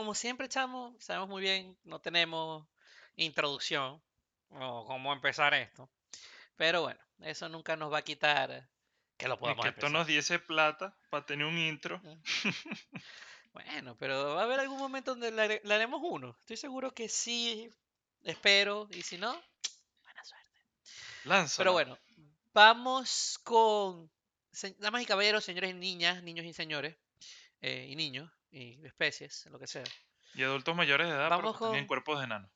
como siempre, chamo, sabemos muy bien, no tenemos introducción o cómo empezar esto. Pero bueno, eso nunca nos va a quitar que lo Es podamos que esto empezar. nos diese plata para tener un intro. Bueno, pero va a haber algún momento donde le, hare- le haremos uno. Estoy seguro que sí, espero. Y si no, buena suerte. Pero Lánzalo. bueno, vamos con, damas y caballeros, señores y niñas, niños y señores, eh, y niños, y especies, lo que sea. Y adultos mayores de edad, Vamos que tienen con- cuerpos de enano.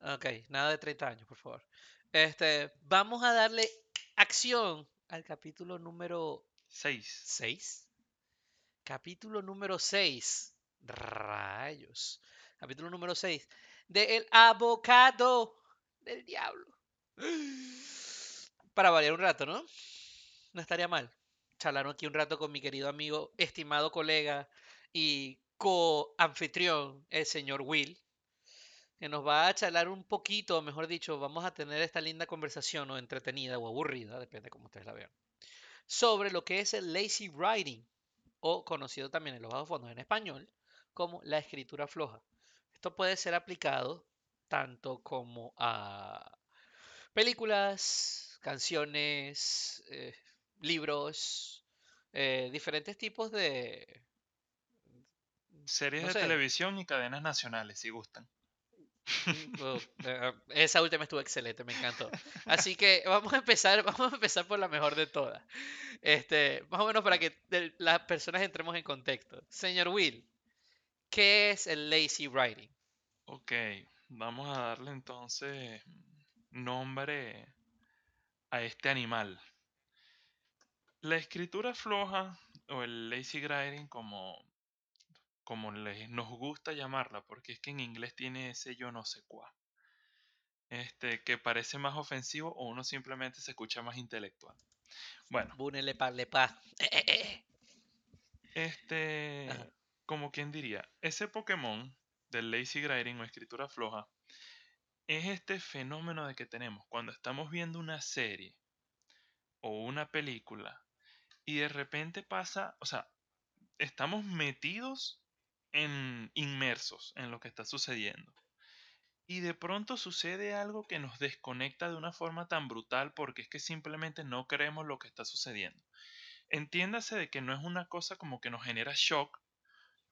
Ok, nada de 30 años, por favor. Este, vamos a darle acción al capítulo número Seis. 6. Capítulo número 6. Rayos. Capítulo número 6. De El Abocado del Diablo. Para variar un rato, ¿no? No estaría mal. Charlar aquí un rato con mi querido amigo, estimado colega y co-anfitrión, el señor Will, que nos va a charlar un poquito, mejor dicho, vamos a tener esta linda conversación, o entretenida o aburrida, depende de cómo ustedes la vean, sobre lo que es el lazy writing, o conocido también en los bajos fondos en español como la escritura floja. Esto puede ser aplicado tanto como a películas, canciones, eh, libros, eh, diferentes tipos de... Series no de sé. televisión y cadenas nacionales, si gustan. Mm, oh, eh, esa última estuvo excelente, me encantó. Así que vamos a empezar, vamos a empezar por la mejor de todas. Este, más o menos para que las personas entremos en contexto. Señor Will, ¿qué es el lazy writing? Ok, vamos a darle entonces nombre a este animal. La escritura floja o el lazy writing como, como les, nos gusta llamarla, porque es que en inglés tiene ese yo no sé cuá. Este, que parece más ofensivo o uno simplemente se escucha más intelectual. Bueno, Búnele pa, le pa. Eh, eh, eh. este, Ajá. como quien diría, ese Pokémon del lazy writing o escritura floja es este fenómeno de que tenemos cuando estamos viendo una serie o una película y de repente pasa, o sea, estamos metidos en inmersos en lo que está sucediendo. Y de pronto sucede algo que nos desconecta de una forma tan brutal porque es que simplemente no creemos lo que está sucediendo. Entiéndase de que no es una cosa como que nos genera shock,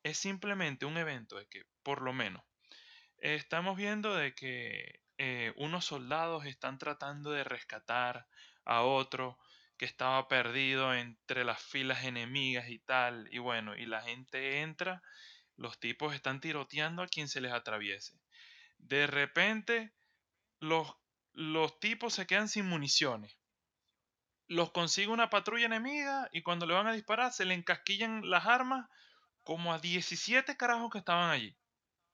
es simplemente un evento de que, por lo menos, estamos viendo de que eh, unos soldados están tratando de rescatar a otro que estaba perdido entre las filas enemigas y tal, y bueno, y la gente entra, los tipos están tiroteando a quien se les atraviese. De repente, los, los tipos se quedan sin municiones. Los consigue una patrulla enemiga y cuando le van a disparar se le encasquillan las armas como a 17 carajos que estaban allí.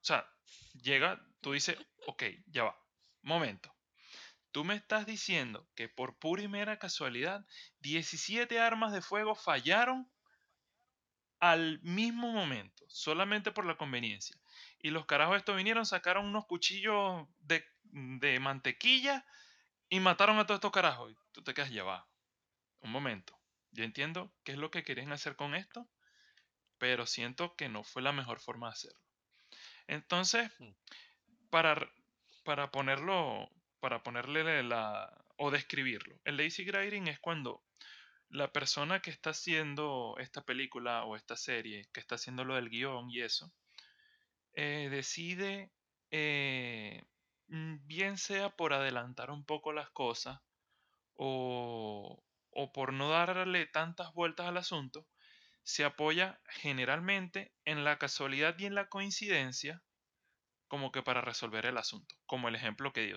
O sea, llega, tú dices, ok, ya va, momento. Tú me estás diciendo que por pura y mera casualidad, 17 armas de fuego fallaron al mismo momento, solamente por la conveniencia. Y los carajos estos vinieron, sacaron unos cuchillos de, de mantequilla y mataron a todos estos carajos. Y tú te quedas, ya va, un momento. Yo entiendo qué es lo que querían hacer con esto, pero siento que no fue la mejor forma de hacerlo. Entonces, Hmm. para, para ponerlo, para ponerle la, o describirlo, el lazy writing es cuando la persona que está haciendo esta película o esta serie, que está haciendo lo del guion y eso, eh, decide, eh, mm, bien sea por adelantar un poco las cosas o, o por no darle tantas vueltas al asunto, se apoya generalmente en la casualidad y en la coincidencia como que para resolver el asunto, como el ejemplo que di,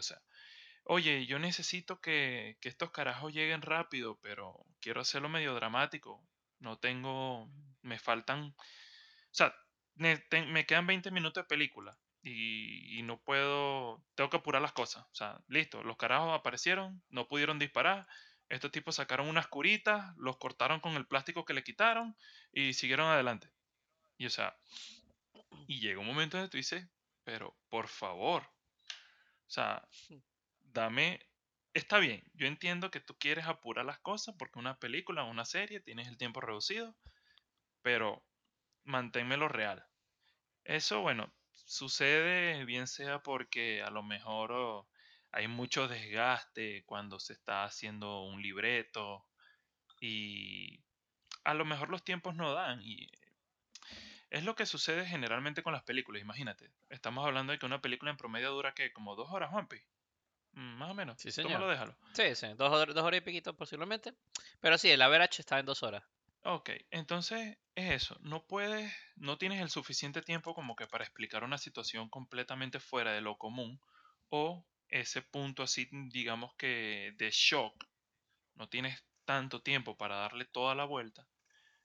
oye, yo necesito que, que estos carajos lleguen rápido, pero quiero hacerlo medio dramático, no tengo, me faltan, o sea, te- me quedan 20 minutos de película y, y no puedo, tengo que apurar las cosas, o sea, listo, los carajos aparecieron, no pudieron disparar, estos tipos sacaron unas curitas, los cortaron con el plástico que le quitaron y siguieron adelante. Y o sea, y llega un momento en que tú dices, pero por favor, o sea, dame, está bien, yo entiendo que tú quieres apurar las cosas porque una película, una serie, tienes el tiempo reducido, pero manténmelo real. Eso, bueno, sucede bien sea porque a lo mejor oh, hay mucho desgaste cuando se está haciendo un libreto y a lo mejor los tiempos no dan y es lo que sucede generalmente con las películas, imagínate. Estamos hablando de que una película en promedio dura que como dos horas, Juanpi. Mm, Más o menos. Sí, Tómalo, señor. déjalo. Sí, sí, dos, dos horas y piquito posiblemente. Pero sí, el average está en dos horas. Ok, entonces es eso. No puedes, no tienes el suficiente tiempo como que para explicar una situación completamente fuera de lo común o ese punto así, digamos que de shock. No tienes tanto tiempo para darle toda la vuelta.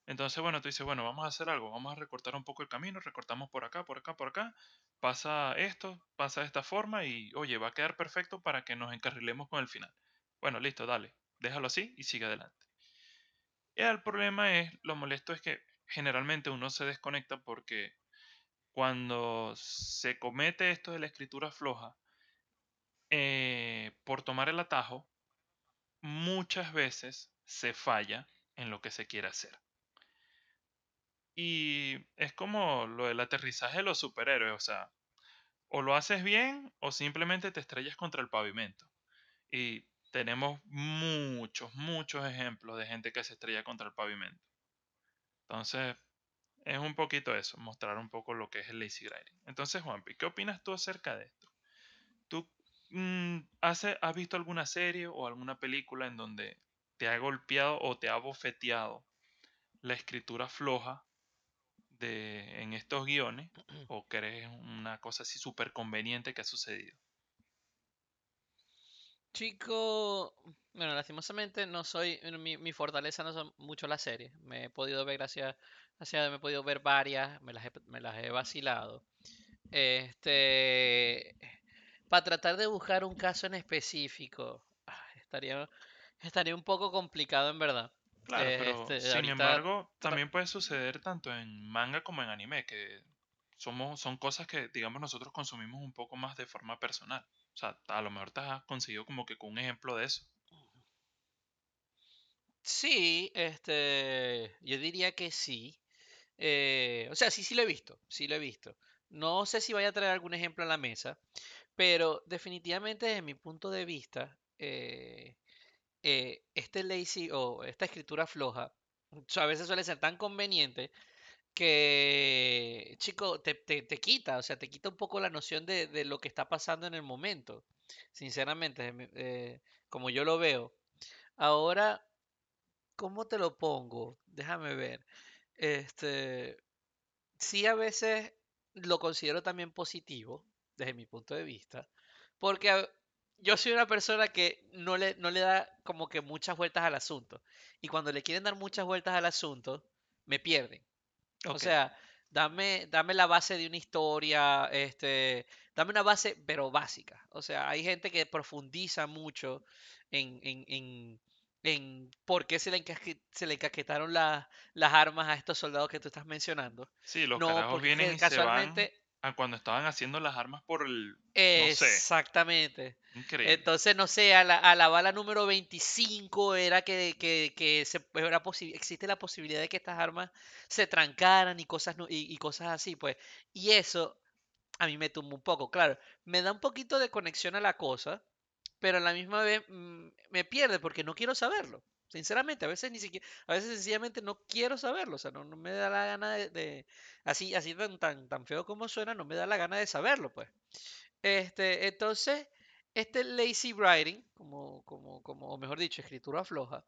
Entonces, bueno, tú dices, bueno, vamos a hacer algo, vamos a recortar un poco el camino, recortamos por acá, por acá, por acá, pasa esto, pasa de esta forma y, oye, va a quedar perfecto para que nos encarrilemos con el final. Bueno, listo, dale, déjalo así y sigue adelante. El problema es, lo molesto es que generalmente uno se desconecta porque cuando se comete esto de la escritura floja, eh, por tomar el atajo, muchas veces se falla en lo que se quiere hacer. Y es como lo del aterrizaje de los superhéroes, o sea, o lo haces bien o simplemente te estrellas contra el pavimento. Y tenemos muchos, muchos ejemplos de gente que se estrella contra el pavimento. Entonces, es un poquito eso, mostrar un poco lo que es el lazy writing. Entonces, Juanpi, ¿qué opinas tú acerca de esto? ¿Tú mm, has visto alguna serie o alguna película en donde te ha golpeado o te ha bofeteado la escritura floja de, en estos guiones? ¿O crees una cosa así súper conveniente que ha sucedido? Chico, bueno, lastimosamente no soy, mi, mi fortaleza no son mucho las series. Me he podido ver, gracias, gracias, me he podido ver varias, me las he, me las he vacilado. Este, para tratar de buscar un caso en específico, ah, estaría, estaría un poco complicado en verdad. Claro, pero Este, sin ahorita, embargo, también puede suceder tanto en manga como en anime, que somos, son cosas que, digamos, nosotros consumimos un poco más de forma personal. O sea, a lo mejor te has conseguido como que con un ejemplo de eso. sí, este, yo diría que sí. Eh, o sea, sí, sí lo he visto, sí lo he visto. No sé si vaya a traer algún ejemplo a la mesa, pero definitivamente desde mi punto de vista, eh, eh, este lazy o esta escritura floja a veces suele ser tan conveniente que, chico, te, te- te quita, o sea, te quita un poco la noción de, de lo que está pasando en el momento, sinceramente, eh, como yo lo veo. Ahora, ¿cómo te lo pongo? Déjame ver. Este, sí a veces lo considero también positivo, desde mi punto de vista, porque yo soy una persona que no le, no le da como que muchas vueltas al asunto. Y cuando le quieren dar muchas vueltas al asunto, me pierden. O sea, dame, dame la base de una historia, este, dame una base, pero básica. O sea, hay gente que profundiza mucho en, en, en, en por qué se le, encasque- se le encasquetaron la- las armas a estos soldados que tú estás mencionando. sí, los No, porque vienen que y se van casualmente a cuando estaban haciendo las armas por el, no sé, Exactamente. increíble. Entonces, no sé, a la, a la bala número 25 era que, que, que se, era existe la posibilidad de que estas armas se trancaran y cosas, y, y cosas así, pues. Y eso a mí me tumba un poco, claro. Me da un poquito de conexión a la cosa, pero a la misma vez mm, me pierde porque no quiero saberlo. Sinceramente, a veces ni siquiera, a veces sencillamente no quiero saberlo, o sea, no, no me da la gana de, así, así tan, tan, tan feo como suena, no me da la gana de saberlo, pues. Este, entonces, este lazy writing, como, como, como, o mejor dicho, escritura floja,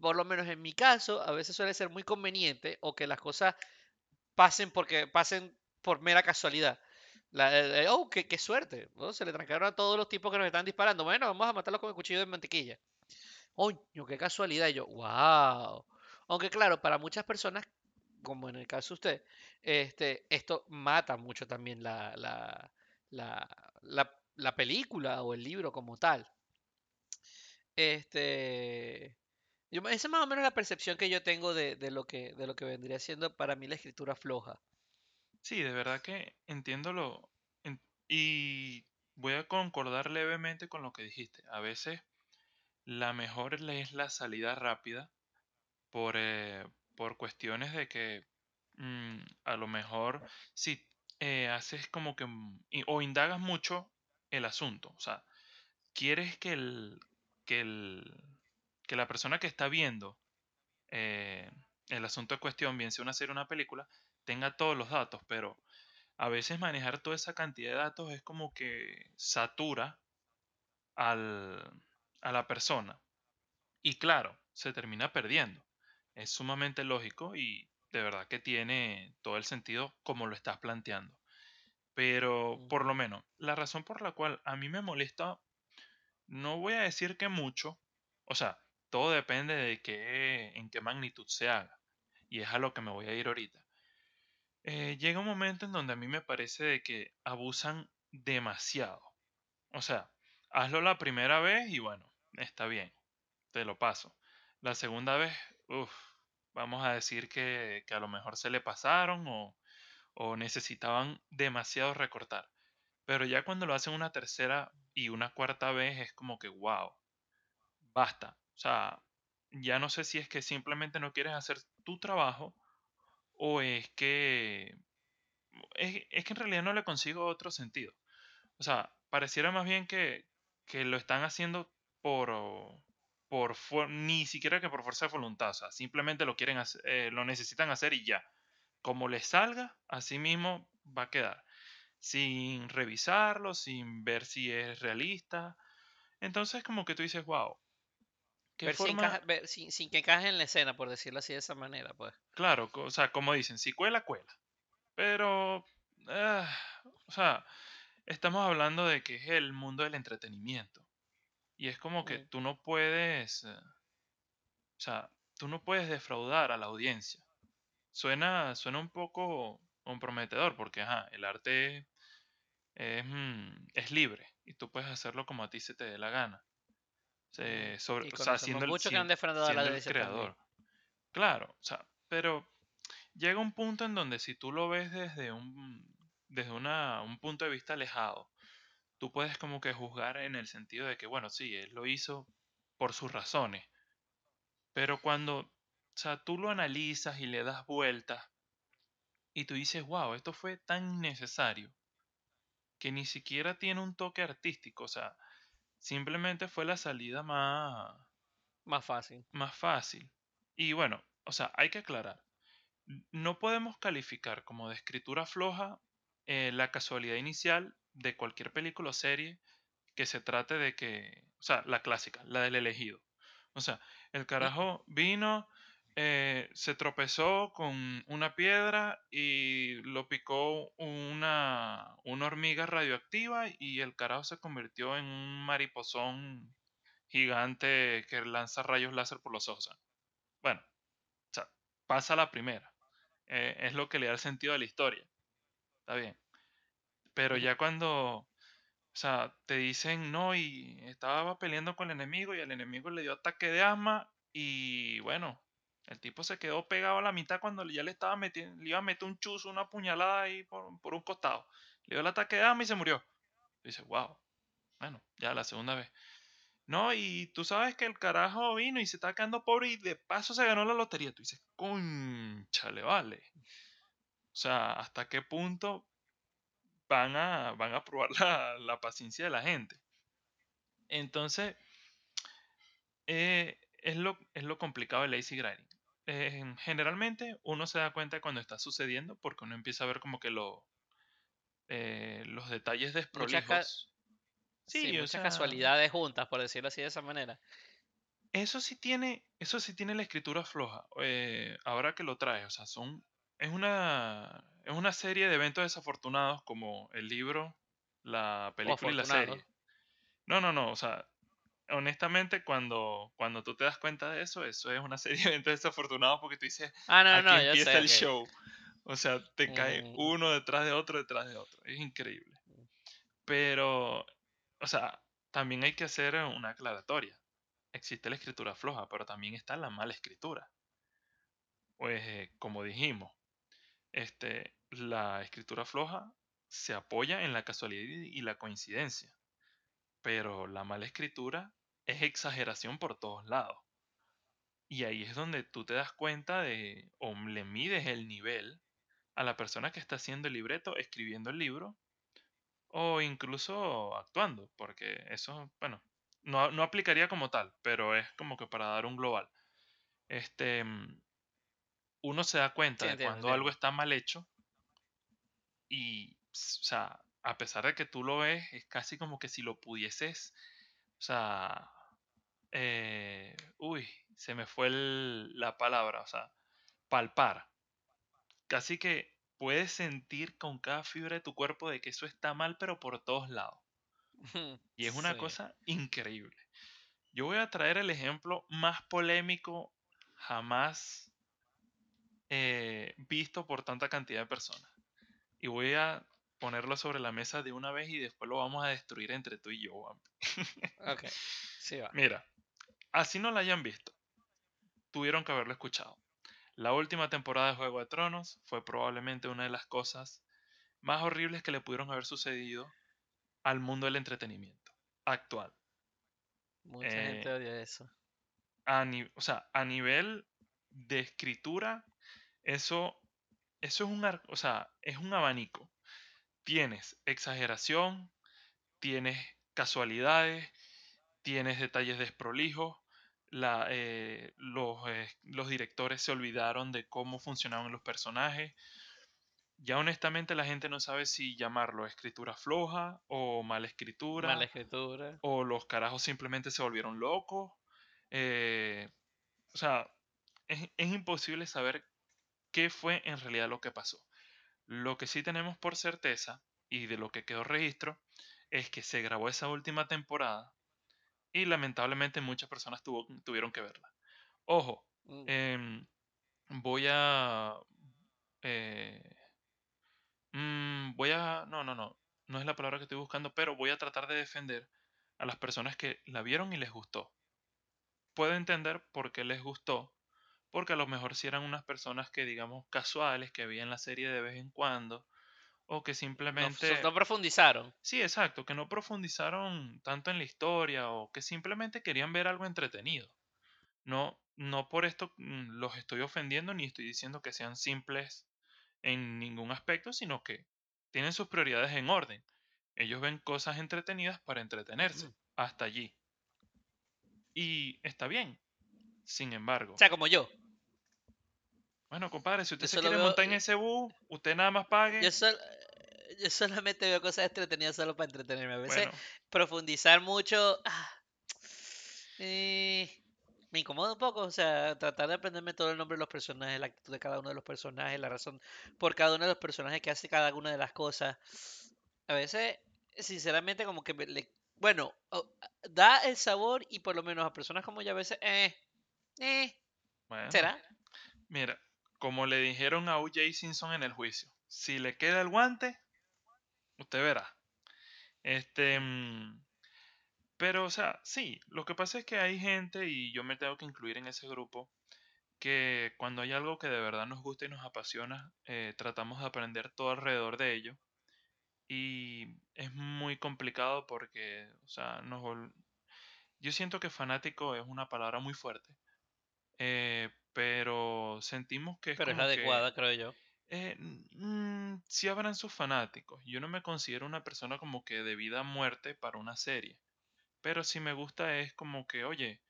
por lo menos en mi caso, a veces suele ser muy conveniente o que las cosas pasen porque pasen por mera casualidad. La, el- el, oh, qué, qué suerte. ¿no? Se le trancaron a todos los tipos que nos están disparando. Bueno, vamos a matarlos con el cuchillo de mantequilla. Coño, qué casualidad. Y yo, wow. Aunque claro, para muchas personas, como en el caso de usted, este, esto mata mucho también la, la, la, la, la película o el libro como tal. Este, esa es más o menos la percepción que yo tengo de, de lo que, de lo que vendría siendo para mí la escritura floja. Sí, de verdad que entiendo lo... y voy a concordar levemente con lo que dijiste. A veces la mejor es la salida rápida por, eh, por cuestiones de que mm, a lo mejor, sí, eh, haces como que, mm, o indagas mucho el asunto. O sea, quieres que el, que el, que la persona que está viendo eh, el asunto en cuestión, bien sea una serie o una película, tenga todos los datos, pero a veces manejar toda esa cantidad de datos es como que satura al, a la persona. Y claro, se termina perdiendo. Es sumamente lógico y de verdad que tiene todo el sentido como lo estás planteando. Pero por lo menos, la razón por la cual a mí me molesta, no voy a decir que mucho, o sea, todo depende de qué, en qué magnitud se haga. Y es a lo que me voy a ir ahorita. Eh, llega un momento en donde a mí me parece de que abusan demasiado. O sea, hazlo la primera vez y bueno, está bien, te lo paso. La segunda vez, uff, vamos a decir que, que a lo mejor se le pasaron o, o necesitaban demasiado recortar. Pero ya cuando lo hacen una tercera y una cuarta vez es como que, wow, basta. O sea, ya no sé si es que simplemente no quieres hacer tu trabajo o es que es, es que en realidad no le consigo otro sentido. O sea, pareciera más bien que, que lo están haciendo por, por ni siquiera que por fuerza de voluntad. O sea, simplemente lo quieren hacer, eh, lo necesitan hacer y ya. Como les salga, así mismo va a quedar. Sin revisarlo, sin ver si es realista. Entonces, como que tú dices, wow, qué Ver si forma, encaja, ver, sin, sin que encaje en la escena, por decirlo así de esa manera, pues. claro, o sea, como dicen, si cuela, cuela. Pero, ah, o sea, estamos hablando de que es el mundo del entretenimiento. Y es como que tú no puedes, eh, o sea, tú no puedes defraudar a la audiencia. Suena, suena un poco comprometedor porque, ajá, el arte es, mm, es libre y tú puedes hacerlo como a ti se te dé la gana. Se- sobre, o sea, siendo el, que han defraudado a la siendo el audiencia también. creador. Claro, o sea, pero llega un punto en donde si tú lo ves desde un, desde una, un punto de vista alejado, tú puedes como que juzgar en el sentido de que, bueno, sí, él lo hizo por sus razones, pero cuando, o sea, tú lo analizas y le das vueltas y tú dices, wow, esto fue tan innecesario que ni siquiera tiene un toque artístico, o sea, simplemente fue la salida más, Más fácil. más fácil. Y bueno, o sea, hay que aclarar, no podemos calificar como de escritura floja eh, la casualidad inicial de cualquier película o serie que se trate de que, o sea, la clásica, la del elegido. O sea, el carajo vino, eh, se tropezó con una piedra y lo picó una, una hormiga radioactiva y el carajo se convirtió en un mariposón gigante que lanza rayos láser por los ojos. Bueno, o sea, pasa la primera. eh, es lo que le da el sentido a la historia. Está bien. Pero ya cuando o sea, te dicen, no, y estaba peleando con el enemigo y el enemigo le dio ataque de asma y bueno, el tipo se quedó pegado a la mitad cuando ya le estaba metiendo, le iba a meter un chuzo, una puñalada ahí por, por un costado. Le dio el ataque de asma y se murió. Y dices, wow, bueno, ya la segunda vez. No, y tú sabes que el carajo vino y se está quedando pobre y de paso se ganó la lotería. Tú dices, conchale, vale. O sea, ¿hasta qué punto van a, van a probar la, la paciencia de la gente? Entonces, eh, es, lo, es lo complicado de lazy writing. Eh, generalmente uno se da cuenta cuando está sucediendo porque uno empieza a ver como que lo, eh, los detalles desprolijos. sí, muchas sea, casualidades juntas, por decirlo así de esa manera. eso sí tiene, eso sí tiene la escritura floja. eh, ahora que lo traes, o sea, son, es una, es una serie de eventos desafortunados como el libro, la película y la serie. No, no, no, o sea, honestamente, cuando, cuando tú te das cuenta de eso, eso es una serie de eventos desafortunados porque tú dices, Ah, no, no, aquí no, empieza sé, el show. O sea, te cae Mm, uno detrás de otro, detrás de otro. Es increíble. Pero, o sea, también hay que hacer una aclaratoria. Existe la escritura floja, pero también está la mala escritura. Pues, eh, como dijimos, este, la escritura floja se apoya en la casualidad y la coincidencia. Pero la mala escritura es exageración por todos lados. Y ahí es donde tú te das cuenta de, o le mides el nivel a la persona que está haciendo el libreto, escribiendo el libro, o incluso actuando, porque eso, bueno, no, no aplicaría como tal, pero es como que para dar un global. Este, mm, uno se da cuenta Sí, de entiendo, cuando algo está mal hecho y, o sea, a pesar de que tú lo ves, es casi como que si lo pudieses, o sea, eh, uy, se me fue el- la palabra, o sea, palpar. Casi que puedes sentir con cada fibra de tu cuerpo de que eso está mal, pero por todos lados. Y es una Sí. cosa increíble. Yo voy a traer el ejemplo más polémico jamás eh, visto por tanta cantidad de personas. Y voy a ponerlo sobre la mesa de una vez y después lo vamos a destruir entre tú y yo. Juan. Ok. Sí va. Mira, así no la hayan visto, tuvieron que haberlo escuchado. La última temporada de Juego de Tronos fue probablemente una de las cosas más horribles que le pudieron haber sucedido al mundo del entretenimiento actual. Mucha gente Eh, odia eso. a, o sea, a nivel de escritura, eso, eso es un, o sea, es un abanico. Tienes exageración, tienes casualidades, tienes detalles desprolijos. La, eh, los, eh, los directores se olvidaron de cómo funcionaban los personajes. Ya honestamente la gente no sabe si llamarlo escritura floja o mala Mala escritura escritura. o los carajos simplemente se volvieron locos. eh, o sea, es, es imposible saber qué fue en realidad lo que pasó. Lo que sí tenemos por certeza y de lo que quedó registro es que se grabó esa última temporada y lamentablemente muchas personas tuvo- tuvieron que verla. Ojo, Mm, em, voy a... eh, mm, voy a... No, no, no. No es la palabra que estoy buscando, pero voy a tratar de defender a las personas que la vieron y les gustó. Puedo entender por qué les gustó, porque a lo mejor si eran unas personas que, digamos, casuales, que veían la serie de vez en cuando, o que No, simplemente... no profundizaron. Sí, exacto, que no profundizaron tanto en la historia o que simplemente querían ver algo entretenido. No, no por esto mm, los estoy ofendiendo ni estoy diciendo que sean simples en ningún aspecto, sino que tienen sus prioridades en orden. Ellos ven cosas entretenidas para entretenerse. Hasta allí. Y está bien. Sin embargo, O sea, como yo. Bueno, compadre, si usted se quiere veo. montar en ese bus, usted nada más pague. Yo, sol- yo solamente veo cosas entretenidas solo para entretenerme. A veces Bueno, profundizar mucho. ah, eh, me incomoda un poco. O sea, tratar de aprenderme todo el nombre de los personajes, la actitud de cada uno de los personajes, la razón por cada uno de los personajes que hace cada una de las cosas. A veces, sinceramente, como que me le. Bueno, da el sabor y por lo menos a personas como yo a veces. Eh, eh, bueno. ¿será? Mira, como le dijeron a O.J. Simpson en el juicio, si le queda el guante, usted verá. Este, mm, pero, o sea, sí, lo que pasa es que hay gente, y yo me tengo que incluir en ese grupo, que cuando hay algo que de verdad nos gusta y nos apasiona, eh, tratamos de aprender todo alrededor de ello. Y es muy complicado porque, o sea, nos yo siento que fanático es una palabra muy fuerte, eh, pero sentimos que es Pero es la que adecuada, creo yo. eh, mm, sí habrán sus fanáticos. Yo no me considero una persona como que de vida a muerte para una serie. Pero si me gusta es como que, oye,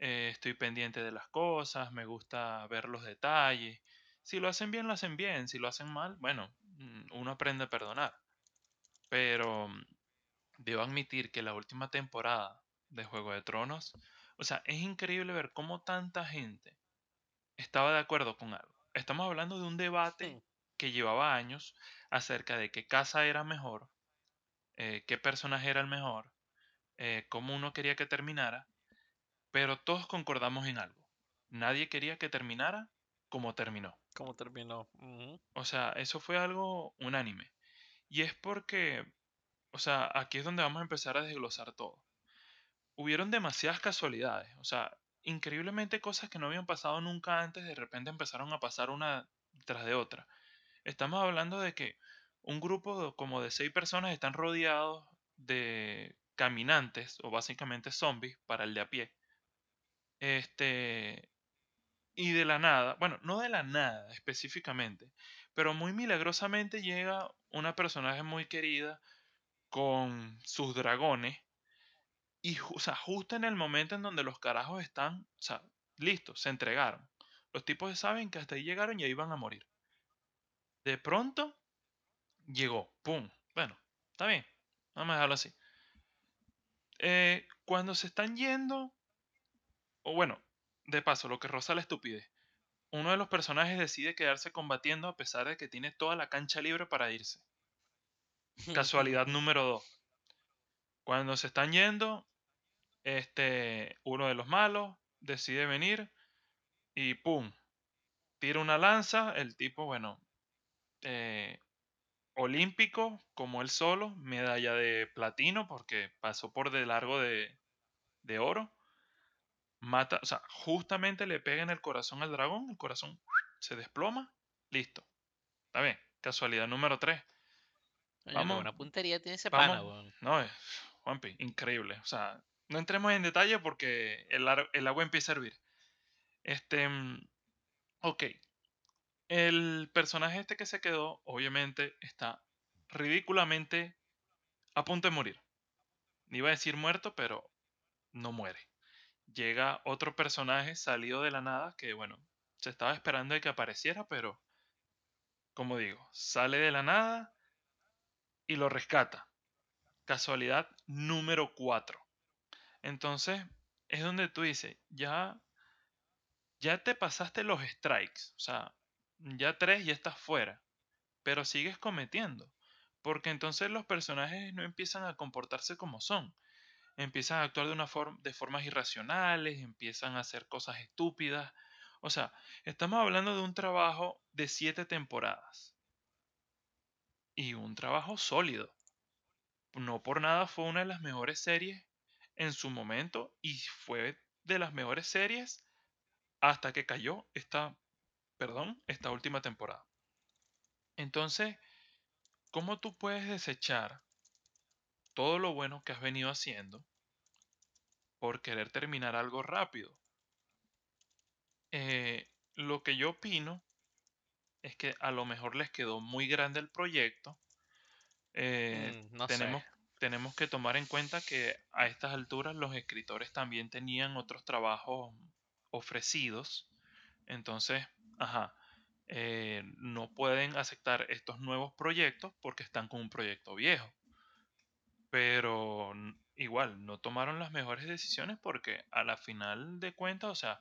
eh, estoy pendiente de las cosas, me gusta ver los detalles. Si lo hacen bien, lo hacen bien. Si lo hacen mal, bueno, mm, uno aprende a perdonar. Pero mm, debo admitir que la última temporada de Juego de Tronos, o sea, es increíble ver cómo tanta gente estaba de acuerdo con algo. Estamos hablando de un debate que llevaba años acerca de qué casa era mejor, eh, qué personaje era el mejor, eh, cómo uno quería que terminara, pero todos concordamos en algo. Nadie quería que terminara como terminó. ¿Cómo terminó? O sea, eso fue algo unánime. Y es porque, o sea, aquí es donde vamos a empezar a desglosar todo. Hubieron demasiadas casualidades, o sea, increíblemente cosas que no habían pasado nunca antes, de repente empezaron a pasar una tras de otra. Estamos hablando de que un grupo de- como de seis personas están rodeados de caminantes o básicamente zombies para el de a pie. Este, y de la nada, bueno, no de la nada específicamente, Pero muy milagrosamente llega una personaje muy querida con sus dragones. Y o sea, justo en el momento en donde los carajos están, o sea, listos, se entregaron. Los tipos saben que hasta ahí llegaron y ahí van a morir. De pronto llegó, ¡pum! Bueno, está bien, vamos a dejarlo así. Eh, cuando se están yendo, o bueno, de paso, lo que roza la estupidez. Uno de los personajes decide quedarse combatiendo a pesar de que tiene toda la cancha libre para irse. Casualidad número 2. Cuando se están yendo, este, uno de los malos decide venir y ¡pum! Tira una lanza, el tipo, bueno, eh, olímpico, como él solo, medalla de platino porque pasó por de largo de, de oro. Mata, o sea, justamente le pega en el corazón al dragón, el corazón se desploma, listo. Está bien, casualidad número 3. Vamos. Una puntería tiene ese pana, No, es, Juanpi, increíble. O sea, no entremos en detalle porque el, agua empieza a hervir. Este. Mm, ok. El personaje este que se quedó, obviamente, está ridículamente a punto de morir. Iba a decir muerto, pero no muere. Llega otro personaje salido de la nada que, bueno, se estaba esperando de que apareciera, pero, como digo, sale de la nada y lo rescata. Casualidad número 4. Entonces, es donde tú dices, ya, ya te pasaste los strikes. O sea, ya tres ya estás fuera. Pero sigues cometiendo. Porque entonces los personajes no empiezan a comportarse como son. Empiezan a actuar de, una forma, de formas irracionales, empiezan a hacer cosas estúpidas. O sea, estamos hablando de un trabajo de siete temporadas. Y un trabajo sólido no por nada fue una de las mejores series en su momento y fue de las mejores series hasta que cayó esta, perdón, esta última temporada. Entonces, ¿cómo tú puedes desechar todo lo bueno que has venido haciendo por querer terminar algo rápido? Eh, lo que yo opino es que a lo mejor les quedó muy grande el proyecto eh, mm, tenemos, tenemos que tomar en cuenta que a estas alturas los escritores también tenían otros trabajos ofrecidos. Entonces, ajá, eh, no pueden aceptar estos nuevos proyectos porque están con un proyecto viejo. Pero igual, no tomaron las mejores decisiones porque a la final de cuentas, o sea,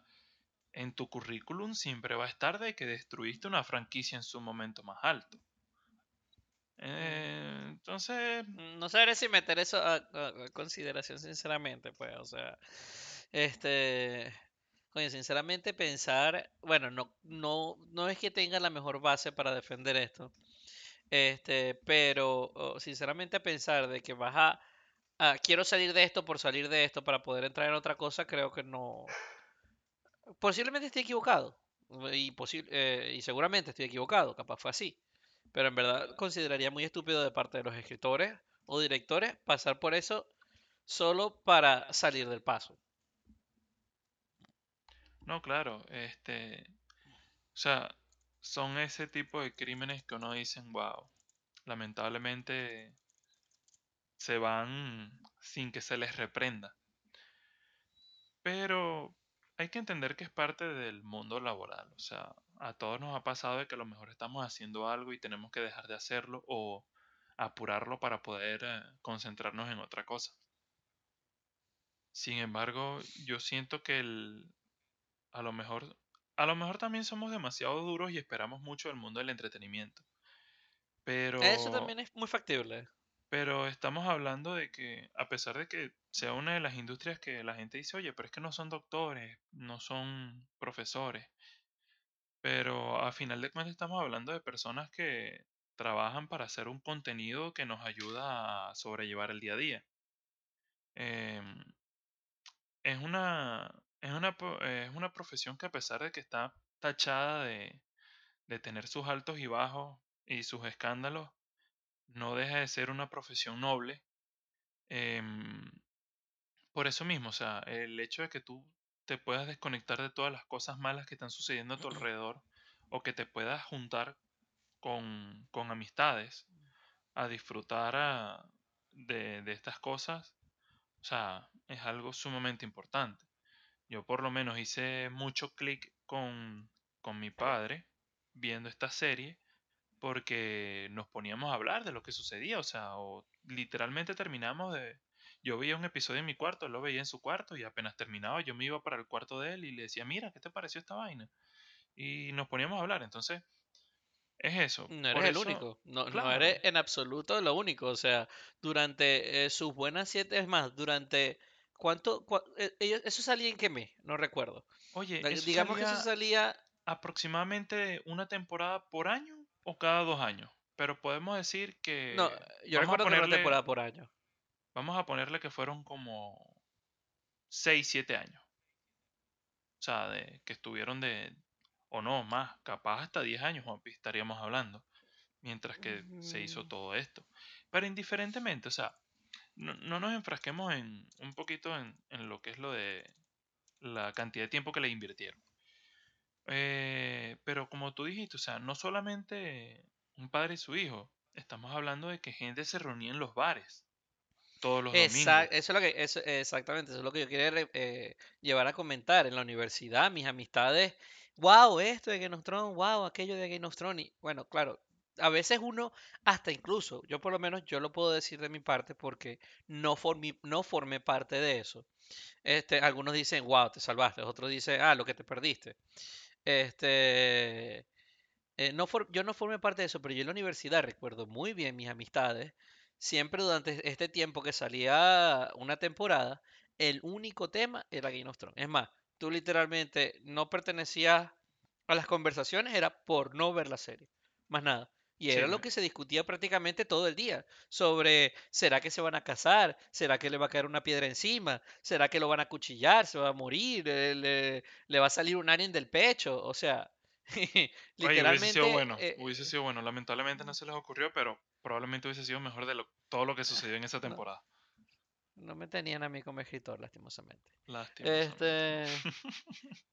en tu currículum siempre va a estar de que destruiste una franquicia en su momento más alto. Eh, entonces. No sabré si meter eso a, consideración, sinceramente, pues, o sea. Este. Coño, sinceramente pensar. Bueno, no, no, no es que tenga la mejor base para defender esto. Este, pero sinceramente pensar de que vas a, quiero salir de esto por salir de esto para poder entrar en otra cosa, creo que no. Posiblemente estoy equivocado. Y, posible, eh, y seguramente estoy equivocado, capaz fue así. Pero en verdad consideraría muy estúpido de parte de los escritores o directores pasar por eso solo para salir del paso. No, claro, este, o sea, son ese tipo de crímenes que uno dice, wow, lamentablemente se van sin que se les reprenda. Pero hay que entender que es parte del mundo laboral, o sea, a todos nos ha pasado de que a lo mejor estamos haciendo algo y tenemos que dejar de hacerlo o apurarlo para poder eh, concentrarnos en otra cosa. Sin embargo, yo siento que el, a lo mejor a lo mejor también somos demasiado duros y esperamos mucho del mundo del entretenimiento. Pero eso también es muy factible. Pero estamos hablando de que a pesar de que sea una de las industrias que la gente dice, "Oye, pero es que no son doctores, no son profesores." Pero a final de cuentas estamos hablando de personas que trabajan para hacer un contenido que nos ayuda a sobrellevar el día a día. Em, es una, es una, es una profesión que a pesar de que está tachada de, de tener sus altos y bajos y sus escándalos, no deja de ser una profesión noble. Em, por eso mismo, o sea, el hecho de que tú te puedas desconectar de todas las cosas malas que están sucediendo a tu alrededor o que te puedas juntar con, con amistades a disfrutar a- de, de estas cosas, o sea, es algo sumamente importante. Yo por lo menos hice mucho clic con, con mi padre viendo esta serie porque nos poníamos a hablar de lo que sucedía, o sea, o literalmente terminamos de... Yo veía un episodio en mi cuarto, lo veía en su cuarto y apenas terminaba yo me iba para el cuarto de él y le decía, mira, ¿qué te pareció esta vaina? Y nos poníamos a hablar, entonces es eso. No eres el único, no, no eres en absoluto lo único. O sea, durante eh, sus buenas siete, es más, durante cuánto, cua- eh, ellos- eso salía en qué mes, no recuerdo. oye, eso Digamos que eso salía, aproximadamente una temporada por año o cada dos años, pero podemos decir no, que yo vamos a recuerdo era una ponerle, temporada por año. vamos a ponerle que fueron como 6 7 años. O sea, de, que estuvieron de, o no, más, capaz hasta 10 años, Juanpi, estaríamos hablando, mientras que se hizo Mm, todo esto. Pero indiferentemente, o sea, no, no nos enfrasquemos en un poquito en, en lo que es lo de la cantidad de tiempo que le invirtieron. Eh, pero como tú dijiste, o sea, no solamente un padre y su hijo, estamos hablando de que gente se reunía en los bares todos los Exact- domingos. eso es lo que, eso, exactamente, eso es lo que yo quería eh, llevar a comentar en la universidad, mis amistades, wow, esto de Game of Thrones, wow, aquello de Game of Thrones, y bueno, claro, a veces uno, hasta incluso, yo por lo menos, yo lo puedo decir de mi parte porque no formé, no formé parte de eso. Este, algunos dicen, wow, te salvaste, otros dicen, ah, lo que te perdiste. Este, eh, no for- yo no formé parte de eso, pero yo en la universidad recuerdo muy bien mis amistades. Siempre durante este tiempo que salía una temporada, el único tema era Game of Thrones. Es más, tú literalmente no pertenecías a las conversaciones, era por no ver la serie. Más nada. Y Sí, era lo que se discutía prácticamente todo el día. Sobre, ¿será que se van a casar? ¿Será que le va a caer una piedra encima? ¿Será que lo van a cuchillar? ¿Se va a morir? ¿Le, le- le va a salir un alien del pecho? O sea, Oye, hubiese sido literalmente bueno, hubiese eh, sido bueno. Lamentablemente no se les ocurrió, pero probablemente hubiese sido mejor de lo, todo lo que sucedió en esa no, temporada. no me tenían a mí como escritor, lastimosamente. Lastimosamente. Este,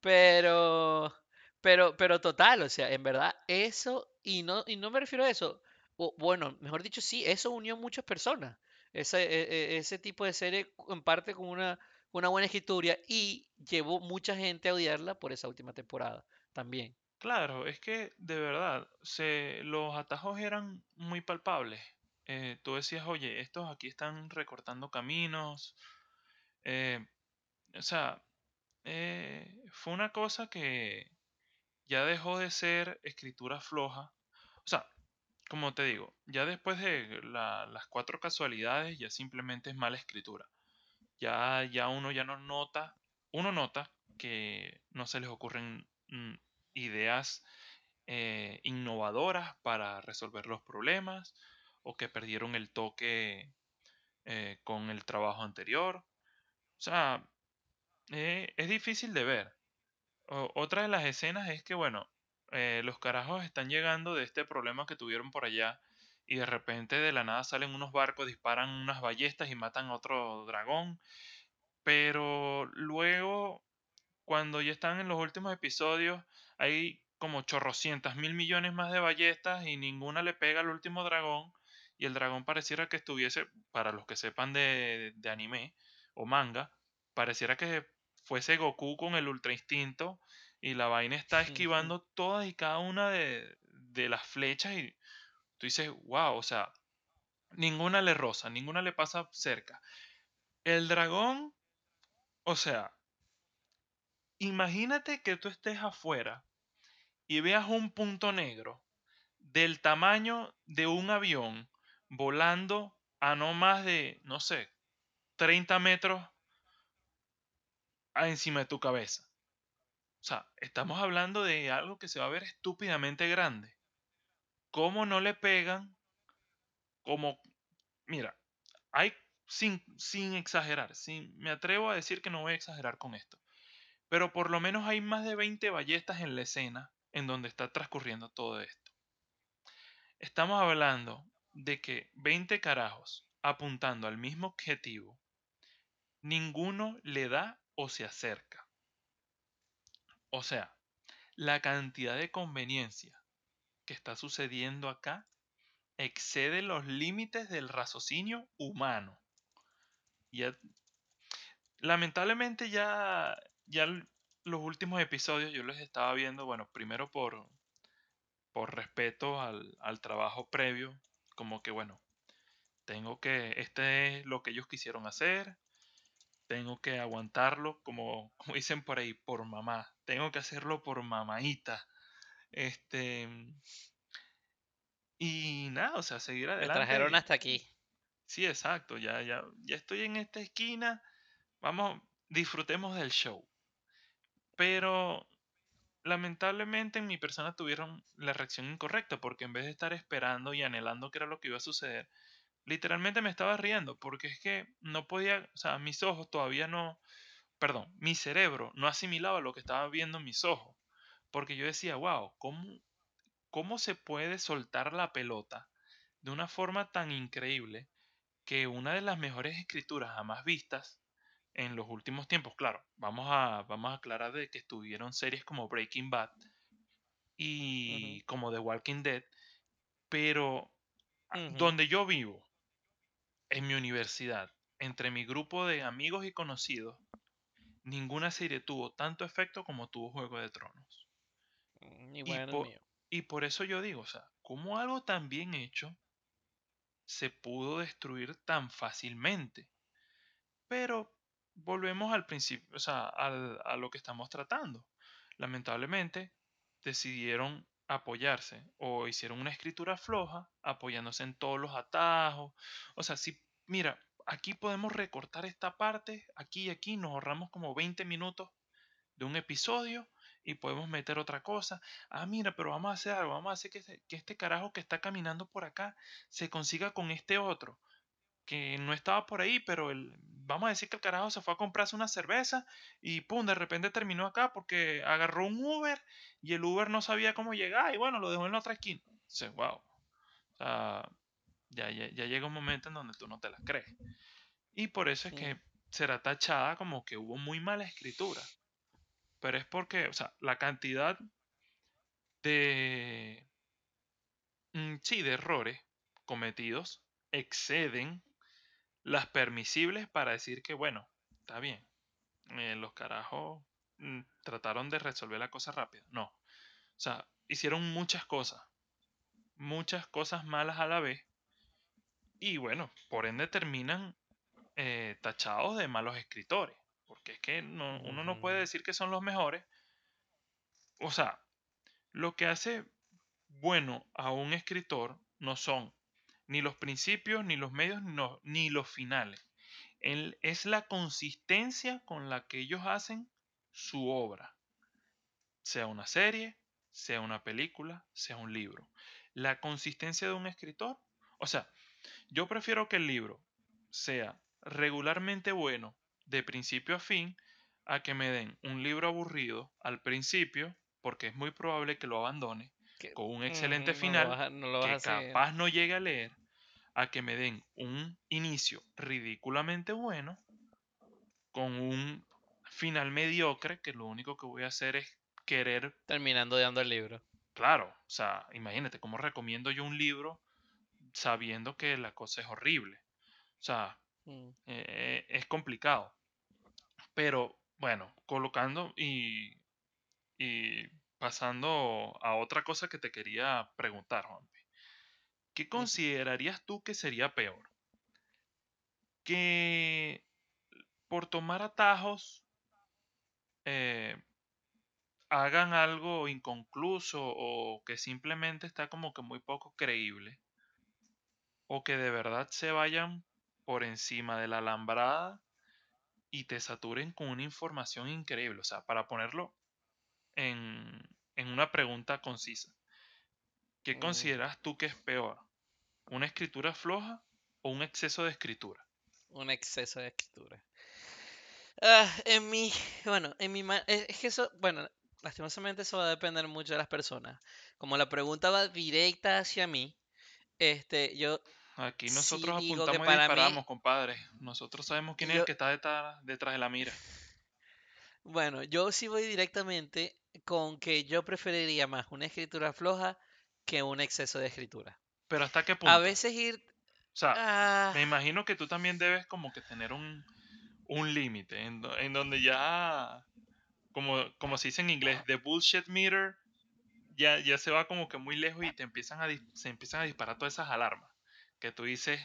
pero, pero, pero total, o sea, en verdad, eso, y no, y no me refiero a eso, bueno, mejor dicho, sí, eso unió muchas personas. Ese, e- ese tipo de serie en parte con una, una buena escritura y llevó mucha gente a odiarla por esa última temporada también. Claro, es que de verdad, se, los atajos eran muy palpables. Eh, tú decías, oye, estos aquí están recortando caminos. eh, o sea, eh, fue una cosa que ya dejó de ser escritura floja. O sea, como te digo, ya después de la- las cuatro casualidades, ya simplemente es mala escritura. Ya, ya uno ya no nota, uno nota que no se les ocurren mm, ideas eh, innovadoras para resolver los problemas o que perdieron el toque eh, con el trabajo anterior. O sea, eh, es difícil de ver. Otra de las escenas es que, bueno, eh, los carajos están llegando de este problema que tuvieron por allá y de repente de la nada salen unos barcos, disparan unas ballestas y matan a otro dragón. Pero luego, cuando ya están en los últimos episodios, hay como chorrocientas mil millones más de ballestas y ninguna le pega al último dragón. Y el dragón pareciera que estuviese, para los que sepan de, de anime o manga, pareciera que fuese Goku con el Ultra Instinto y la vaina está esquivando todas y cada una de, de las flechas y tú dices, wow, o sea, ninguna le roza, ninguna le pasa cerca. El dragón, o sea, imagínate que tú estés afuera y veas un punto negro del tamaño de un avión volando a no más de, no sé, 30 metros encima de tu cabeza. O sea, estamos hablando de algo que se va a ver estúpidamente grande. ¿Cómo no le pegan? Como, mira, hay, sin, sin exagerar, sin, me atrevo a decir que no voy a exagerar con esto, pero por lo menos hay más de 20 ballestas en la escena en donde está transcurriendo todo esto. Estamos hablando de que 20 carajos apuntando al mismo objetivo, ninguno le da o se acerca. O sea, la cantidad de conveniencia que está sucediendo acá excede los límites del raciocinio humano. Ya, lamentablemente ya, ya los últimos episodios yo los estaba viendo, bueno, primero por, por respeto al, al trabajo previo, como que bueno, tengo que, este es lo que ellos quisieron hacer, tengo que aguantarlo, como, como dicen por ahí, por mamá, tengo que hacerlo por mamaita. Este, y nada, o sea, seguir Me adelante. trajeron y- hasta aquí. Sí, exacto, ya, ya, ya estoy en esta esquina, vamos, disfrutemos del show. Pero lamentablemente en mi persona tuvieron la reacción incorrecta, porque en vez de estar esperando y anhelando qué era lo que iba a suceder, literalmente me estaba riendo, porque es que no podía, o sea, mis ojos todavía no, perdón, mi cerebro no asimilaba lo que estaba viendo mis ojos, porque yo decía, wow, ¿cómo, cómo se puede soltar la pelota de una forma tan increíble que una de las mejores escrituras jamás vistas en los últimos tiempos, claro, vamos a, vamos a aclarar de que estuvieron series como Breaking Bad y como The Walking Dead, pero donde yo vivo, en mi universidad, entre mi grupo de amigos y conocidos, ninguna serie tuvo tanto efecto como tuvo Juego de Tronos. Mm, Y, Igual el po- mío. y por eso yo digo, o sea, ¿cómo algo tan bien hecho se pudo destruir tan fácilmente? Pero volvemos al principio, o sea, al- a lo que estamos tratando. Lamentablemente, decidieron apoyarse o hicieron una escritura floja apoyándose en todos los atajos. O sea, si, mira, aquí podemos recortar esta parte, aquí y aquí nos ahorramos como 20 minutos de un episodio y podemos meter otra cosa. Ah, mira, pero vamos a hacer algo, vamos a hacer que, se- que este carajo que está caminando por acá se consiga con este otro que no estaba por ahí, pero el, vamos a decir que el carajo se fue a comprarse una cerveza y pum, de repente terminó acá porque agarró un Uber y el Uber no sabía cómo llegar y bueno, lo dejó en la otra esquina. Dices, wow. O sea, ya, ya, ya llega un momento en donde tú no te las crees. Y por eso es Sí. que será tachada como que hubo muy mala escritura. Pero es porque, o sea, la cantidad de... mm, Sí, de errores cometidos exceden las permisibles para decir que, bueno, está bien. eh, los carajos mm, trataron de resolver la cosa rápido. No. O sea, hicieron muchas cosas. Muchas cosas malas a la vez. Y bueno, por ende terminan eh, tachados de malos escritores. Porque es que no, uno no puede decir que son los mejores. O sea, lo que hace bueno a un escritor no son ni los principios, ni los medios, ni, los- ni los finales. Es la consistencia con la que ellos hacen su obra. Sea una serie, sea una película, sea un libro. La consistencia de un escritor. O sea, yo prefiero que el libro sea regularmente bueno de principio a fin a que me den un libro aburrido al principio, porque es muy probable que lo abandone, Que- con un excelente no lo final vas a- no lo vas que seguir. capaz no llegue a leer, a que me den un inicio ridículamente bueno con un final mediocre que lo único que voy a hacer es querer, Terminando odiando el libro. claro, o sea, imagínate cómo recomiendo yo un libro sabiendo que la cosa es horrible. O sea, Mm. eh, es complicado. Pero bueno, colocando y, y pasando a otra cosa que te quería preguntar, Juanpi. ¿Qué considerarías tú que sería peor? Que por tomar atajos eh, hagan algo inconcluso o que simplemente está como que muy poco creíble. O que de verdad se vayan por encima de la alambrada y te saturen con una información increíble. O sea, para ponerlo en, en una pregunta concisa. ¿Qué consideras tú que es peor? ¿Una escritura floja o un exceso de escritura? Un exceso de escritura. Ah, en mi, bueno, en mi, ma- es, que eso, bueno, lastimosamente eso va a depender mucho de las personas. Como la pregunta va directa hacia mí, este, yo, Aquí nosotros apuntamos y para mí- disparamos, compadre. Nosotros sabemos quién es el que está detrás, detrás de la mira. bueno, yo sí voy directamente con que yo preferiría más una escritura floja que un exceso de escritura. Pero ¿hasta qué A punto? veces ir... O sea, ah, me imagino que tú también debes como que tener un, un límite en, en donde ya, como, como se dice en inglés, the bullshit meter, ya, ya se va como que muy lejos y te empiezan a, se empiezan a disparar todas esas alarmas. Que tú dices,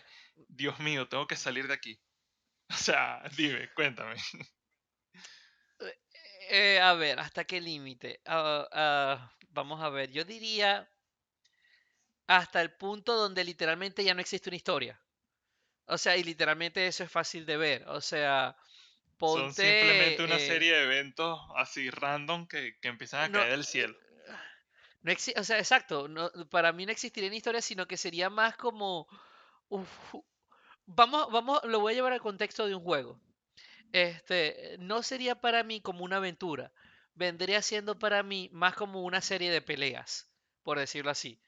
Dios mío, tengo que salir de aquí. O sea, dime, cuéntame. eh, a ver, ¿hasta qué límite? Ah, ah, vamos a ver, yo diría hasta el punto donde literalmente ya no existe una historia. O sea, y literalmente eso es fácil de ver. O sea, Son simplemente ponte... una eh, serie de eventos así random que, que empiezan a no, caer del cielo. no o sea, exacto, no, para mí no existiría una historia, sino que sería más como... uf, vamos, vamos, lo voy a llevar al contexto de un juego. Este, no sería para mí como una aventura. Vendría siendo para mí más como una serie de peleas, por decirlo así.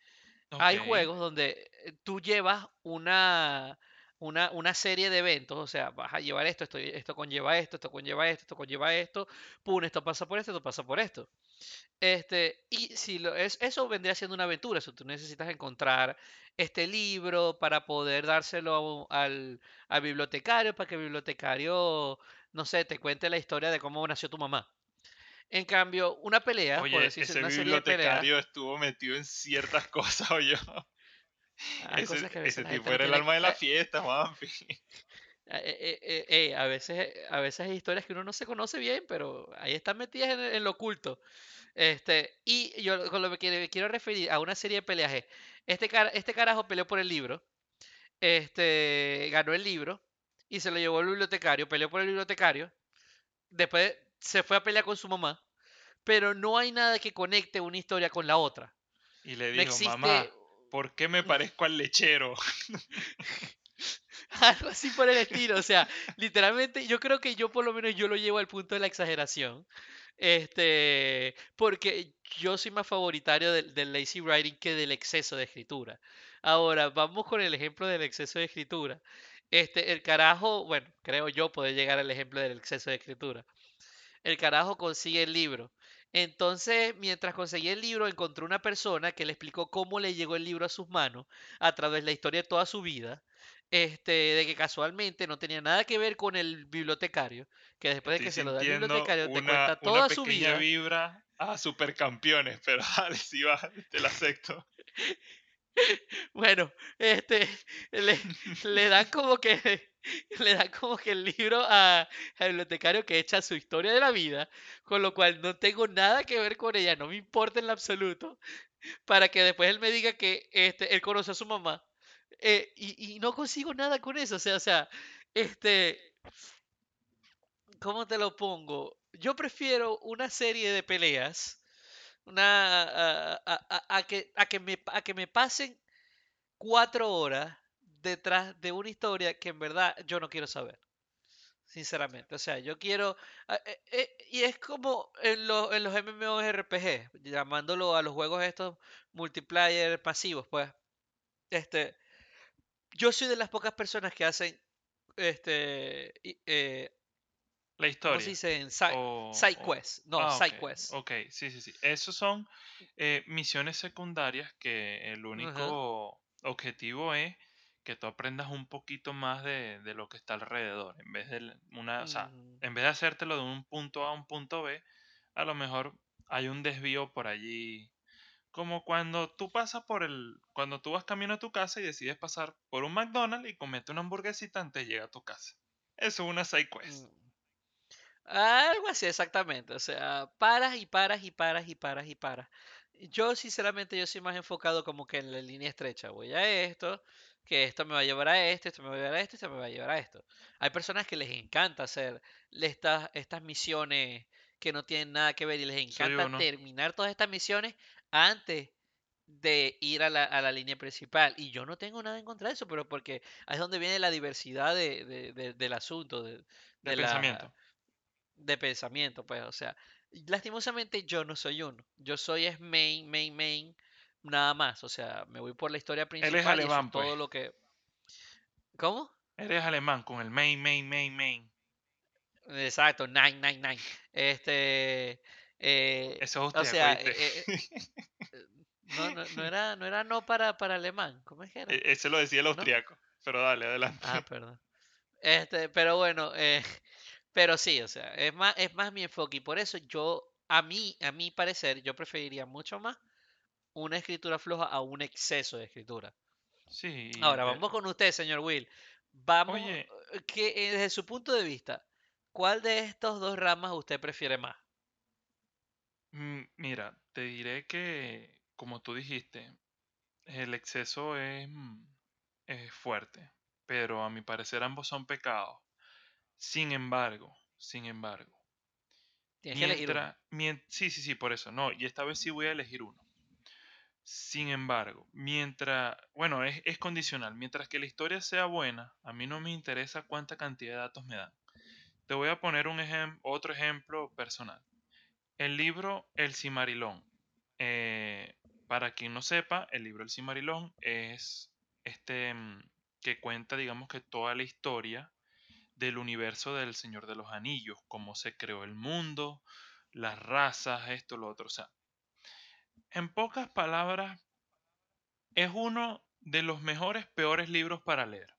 Hay juegos donde eh, tú llevas una, una, una serie de eventos, o sea, vas a llevar esto, esto, esto conlleva esto, esto conlleva esto, esto conlleva esto, pum, esto pasa por esto, esto pasa por esto. Este, y si lo es, eso vendría siendo una aventura, eso tú necesitas encontrar este libro para poder dárselo al, al bibliotecario, para que el bibliotecario, no sé, te cuente la historia de cómo nació tu mamá. En cambio, una pelea, por Oye, decirse ese una serie de bibliotecario estuvo metido en ciertas cosas, oye. hay Ese, cosas que a veces ese tipo era el alma de la eh, fiesta, Juanpi. Eh, eh, a veces, a veces hay historias que uno no se conoce bien, pero ahí están metidas en, en lo oculto. Este, y yo con lo que quiero, quiero referir a una serie de peleas es, este, cara- este carajo peleó por el libro, este, ganó el libro y se lo llevó el bibliotecario, peleó por el bibliotecario, después se fue a pelear con su mamá, pero no hay nada que conecte una historia con la otra. Y le No dijo, mamá, existe ¿por qué me parezco al lechero? Algo así por el estilo, o sea, literalmente yo creo que yo por lo menos yo lo llevo al punto de la exageración. Este, porque yo soy más favoritario del, del lazy writing que del exceso de escritura. Ahora, vamos con el ejemplo del exceso de escritura. Este, el carajo, bueno, creo yo poder llegar al ejemplo del exceso de escritura. El carajo consigue el libro. Entonces, mientras conseguía el libro, encontró una persona que le explicó cómo le llegó el libro a sus manos a través de la historia de toda su vida. Este, de que casualmente no tenía nada que ver con el bibliotecario, que después de que se lo da el bibliotecario te cuenta una toda su vida. vibra a supercampeones, pero dale, si va, te la acepto. Bueno, este, le, le dan como que, le dan como que el libro a- al bibliotecario que echa su historia de la vida, con lo cual no tengo nada que ver con ella, no me importa en lo absoluto, para que después él me diga que este, él conoce a su mamá. eh, y, y no consigo nada con eso, o sea, o sea, este, ¿cómo te lo pongo? Yo prefiero una serie de peleas, una, a, a- a- que, a que me, a que me pasen cuatro horas detrás de una historia que en verdad yo no quiero saber, sinceramente. O sea, yo quiero... eh, eh, y es como en los, en los MMORPG, llamándolo a los juegos estos multiplayer pasivos, pues. Este, yo soy de las pocas personas que hacen, este, eh, La ¿cómo se historia. dice? En side, O, side quest. No, ah, side ok, quest. ok, sí, sí, sí. Esos son eh, misiones secundarias que el único objetivo es que tú aprendas un poquito más de, de lo que está alrededor. En vez de una, o sea, Mm, en vez de hacértelo de un punto A a un punto B, a lo mejor hay un desvío por allí. Como cuando tú pasas por el, cuando tú vas camino a tu casa y decides pasar por un McDonald's y comete una hamburguesita antes de llegar a tu casa. Eso es una side quest. mm. Algo así, exactamente. O sea, paras y paras y paras y paras y paras. Yo, sinceramente, yo soy más enfocado como que en la línea estrecha. Voy a esto, que esto me va a llevar a esto, esto me va a llevar a esto, esto me va a llevar a esto. Hay personas que les encanta hacer estas, estas misiones que no tienen nada que ver y les encanta terminar todas estas misiones antes de ir a la, a la línea principal. Y yo no tengo nada en contra de eso, pero porque ahí es donde viene la diversidad de, de- de- del asunto, de, de pensamiento. De pensamiento, pues, o sea, lastimosamente yo no soy uno. Yo soy es main, main, main, nada más. O sea, me voy por la historia Eres principal y eso es alemán, pues. todo lo que... ¿Cómo? Eres alemán con el main, main, main, main. Exacto, nine, nine, nine. Este, eh, Eso es o austriaco, sea, eh, eh, No, no, no era, no era no para, para alemán. ¿Cómo es que era? E- Ese lo decía el ¿No? austriaco. Pero dale, adelante. Ah, perdón. Este, pero bueno, eh, pero sí, o sea, es más, es más mi enfoque y por eso yo, a mí, a mi parecer, yo preferiría mucho más una escritura floja a un exceso de escritura. Sí, Ahora, vamos con usted, señor Will. Vamos, Oye, eh, que eh, desde su punto de vista, ¿cuál de estos dos ramas usted prefiere más? mm, mira, te diré que, como tú dijiste, el exceso es, mm, es fuerte, pero a mi parecer ambos son pecados. Sin embargo, sin embargo, Tienes que elegir uno. mientras, mien- sí, sí, sí, por eso, no, y esta vez sí voy a elegir uno. Sin embargo, mientras, bueno, es, es condicional, mientras que la historia sea buena, a mí no me interesa cuánta cantidad de datos me dan. Te voy a poner un ejem- otro ejemplo personal. El libro El Cimarillón. Eh, para quien no sepa, el libro El Cimarillón es este mm, que cuenta, digamos que toda la historia del universo del Señor de los Anillos, cómo se creó el mundo, las razas, esto, lo otro. O sea, en pocas palabras, es uno de los mejores, peores libros para leer.